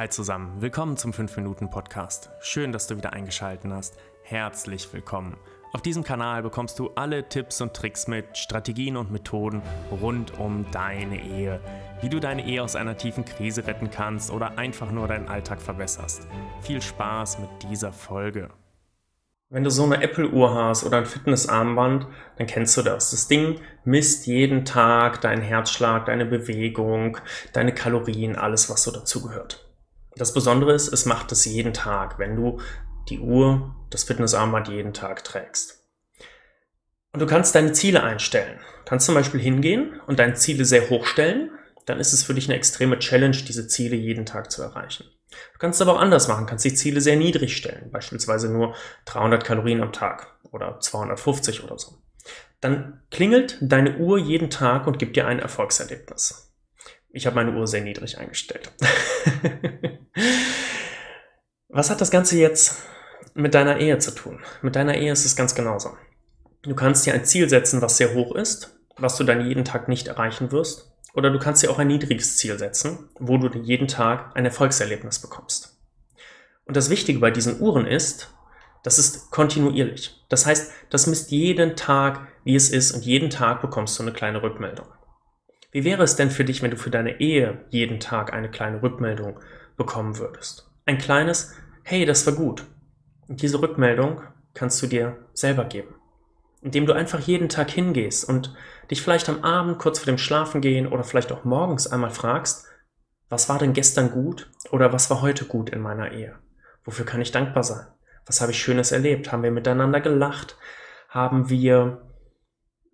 Hi zusammen, willkommen zum 5-Minuten-Podcast. Schön, dass du wieder eingeschaltet hast. Herzlich willkommen. Auf diesem Kanal bekommst du alle Tipps und Tricks mit, Strategien und Methoden rund um deine Ehe. Wie du deine Ehe aus einer tiefen Krise retten kannst oder einfach nur deinen Alltag verbesserst. Viel Spaß mit dieser Folge. Wenn du so eine Apple-Uhr hast oder ein Fitnessarmband, dann kennst du das. Das Ding misst jeden Tag deinen Herzschlag, deine Bewegung, deine Kalorien, alles, was so dazugehört. Das Besondere ist, es macht es jeden Tag, wenn du die Uhr, das Fitnessarmband jeden Tag trägst. Und du kannst deine Ziele einstellen. Du kannst zum Beispiel hingehen und deine Ziele sehr hoch stellen. Dann ist es für dich eine extreme Challenge, diese Ziele jeden Tag zu erreichen. Du kannst es aber auch anders machen, kannst die Ziele sehr niedrig stellen, beispielsweise nur 300 Kalorien am Tag oder 250 oder so. Dann klingelt deine Uhr jeden Tag und gibt dir ein Erfolgserlebnis. Ich habe meine Uhr sehr niedrig eingestellt. Was hat das Ganze jetzt mit deiner Ehe zu tun? Mit deiner Ehe ist es ganz genauso. Du kannst dir ein Ziel setzen, was sehr hoch ist, was du dann jeden Tag nicht erreichen wirst. Oder du kannst dir auch ein niedriges Ziel setzen, wo du jeden Tag ein Erfolgserlebnis bekommst. Und das Wichtige bei diesen Uhren ist, das ist kontinuierlich. Das heißt, das misst jeden Tag, wie es ist und jeden Tag bekommst du eine kleine Rückmeldung. Wie wäre es denn für dich, wenn du für deine Ehe jeden Tag eine kleine Rückmeldung bekommen würdest? Ein kleines, hey, das war gut. Und diese Rückmeldung kannst du dir selber geben. Indem du einfach jeden Tag hingehst und dich vielleicht am Abend kurz vor dem Schlafengehen oder vielleicht auch morgens einmal fragst, was war denn gestern gut oder was war heute gut in meiner Ehe? Wofür kann ich dankbar sein? Was habe ich Schönes erlebt? Haben wir miteinander gelacht? Haben wir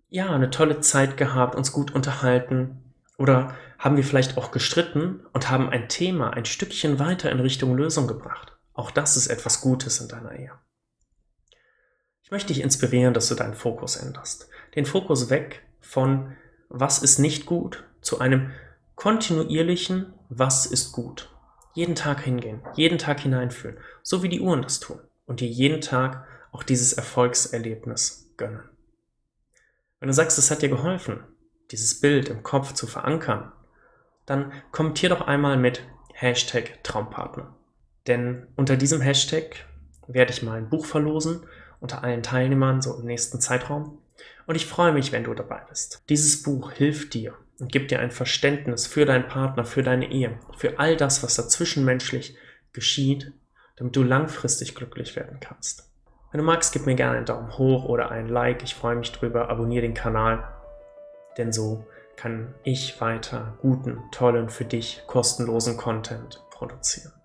ja, eine tolle Zeit gehabt, uns gut unterhalten? Oder haben wir vielleicht auch gestritten und haben ein Thema ein Stückchen weiter in Richtung Lösung gebracht? Auch das ist etwas Gutes in deiner Ehe. Ich möchte dich inspirieren, dass du deinen Fokus änderst. Den Fokus weg von was ist nicht gut zu einem kontinuierlichen was ist gut. Jeden Tag hingehen, jeden Tag hineinfühlen, so wie die Uhren das tun und dir jeden Tag auch dieses Erfolgserlebnis gönnen. Wenn du sagst, es hat dir geholfen, dieses Bild im Kopf zu verankern, dann kommentier doch einmal mit Hashtag Traumpartner. Denn unter diesem Hashtag werde ich mal ein Buch verlosen unter allen Teilnehmern so im nächsten Zeitraum. Und ich freue mich, wenn du dabei bist. Dieses Buch hilft dir und gibt dir ein Verständnis für deinen Partner, für deine Ehe, für all das, was dazwischenmenschlich geschieht, damit du langfristig glücklich werden kannst. Wenn du magst, gib mir gerne einen Daumen hoch oder ein Like. Ich freue mich drüber. Abonniere den Kanal, denn so kann ich weiter guten, tollen, für dich kostenlosen Content produzieren.